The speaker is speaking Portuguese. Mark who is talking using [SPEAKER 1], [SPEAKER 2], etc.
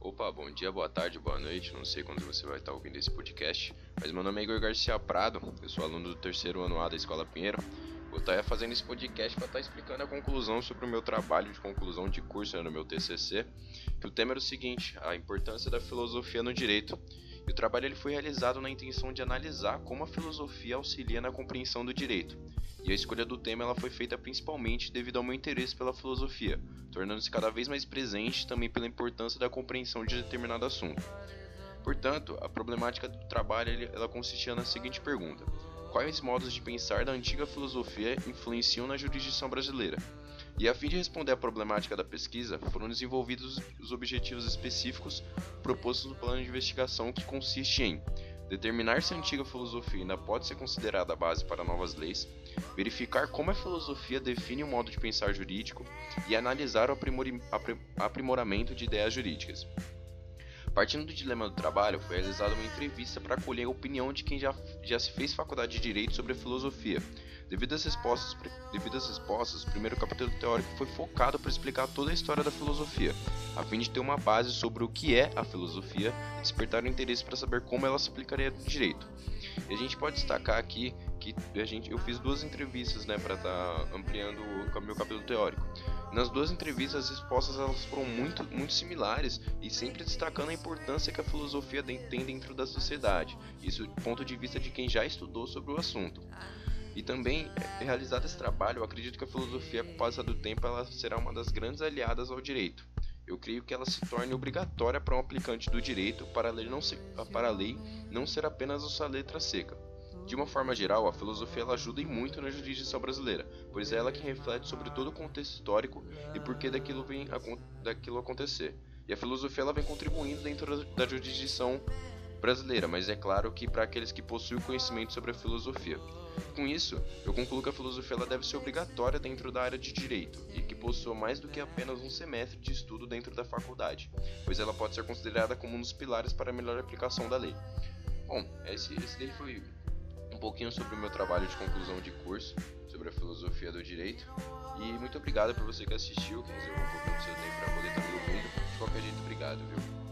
[SPEAKER 1] Opa, bom dia, boa tarde, boa noite. Não sei quando você vai estar ouvindo esse podcast, mas meu nome é Igor Garcia Prado, eu sou aluno do terceiro ano A da Escola Pinheiro. Vou estar fazendo esse podcast para estar explicando a conclusão sobre o meu trabalho de conclusão de curso né, no meu TCC. O tema era o seguinte: a importância da filosofia no direito. E o trabalho ele foi realizado na intenção de analisar como a filosofia auxilia na compreensão do direito. E a escolha do tema ela foi feita principalmente devido ao meu interesse pela filosofia, tornando-se cada vez mais presente também pela importância da compreensão de determinado assunto. Portanto, a problemática do trabalho ela consistia na seguinte pergunta: quais modos de pensar da antiga filosofia influenciam na jurisdição brasileira? E a fim de responder à problemática da pesquisa, foram desenvolvidos os objetivos específicos propostos no plano de investigação, que consiste em determinar se a antiga filosofia ainda pode ser considerada a base para novas leis, verificar como a filosofia define o modo de pensar jurídico e analisar o aprimoramento de ideias jurídicas. Partindo do dilema do trabalho, foi realizada uma entrevista para colher a opinião de quem já, já se fez faculdade de Direito sobre a filosofia. Devido às, respostas, devido às respostas, o primeiro capítulo teórico foi focado para explicar toda a história da filosofia, a fim de ter uma base sobre o que é a filosofia e despertar o interesse para saber como ela se aplicaria no direito. E a gente pode destacar aqui que a gente, eu fiz duas entrevistas né, para estar tá ampliando o meu capítulo teórico. Nas duas entrevistas, as respostas elas foram muito, muito similares e sempre destacando a importância que a filosofia tem dentro da sociedade. Isso do ponto de vista de quem já estudou sobre o assunto. E também, é, realizado esse trabalho, eu acredito que a filosofia, com o passar do tempo, ela será uma das grandes aliadas ao direito. Eu creio que ela se torne obrigatória para um aplicante do direito para a lei não ser, para a lei não ser apenas a sua letra seca. De uma forma geral, a filosofia ela ajuda e muito na jurisdição brasileira, pois é ela que reflete sobre todo o contexto histórico e por que daquilo, vem, daquilo acontecer. E a filosofia ela vem contribuindo dentro da jurisdição brasileira, mas é claro que para aqueles que possuem conhecimento sobre a filosofia. Com isso, eu concluo que a filosofia ela deve ser obrigatória dentro da área de direito e que possua mais do que apenas um semestre de estudo dentro da faculdade, pois ela pode ser considerada como um dos pilares para a melhor aplicação da lei. Bom, esse, esse daí foi um pouquinho sobre o meu trabalho de conclusão de curso sobre a filosofia do direito. E muito obrigado por você que assistiu, que reservou um pouquinho do seu tempo para poder estar me ouvindo. De qualquer jeito, obrigado, viu?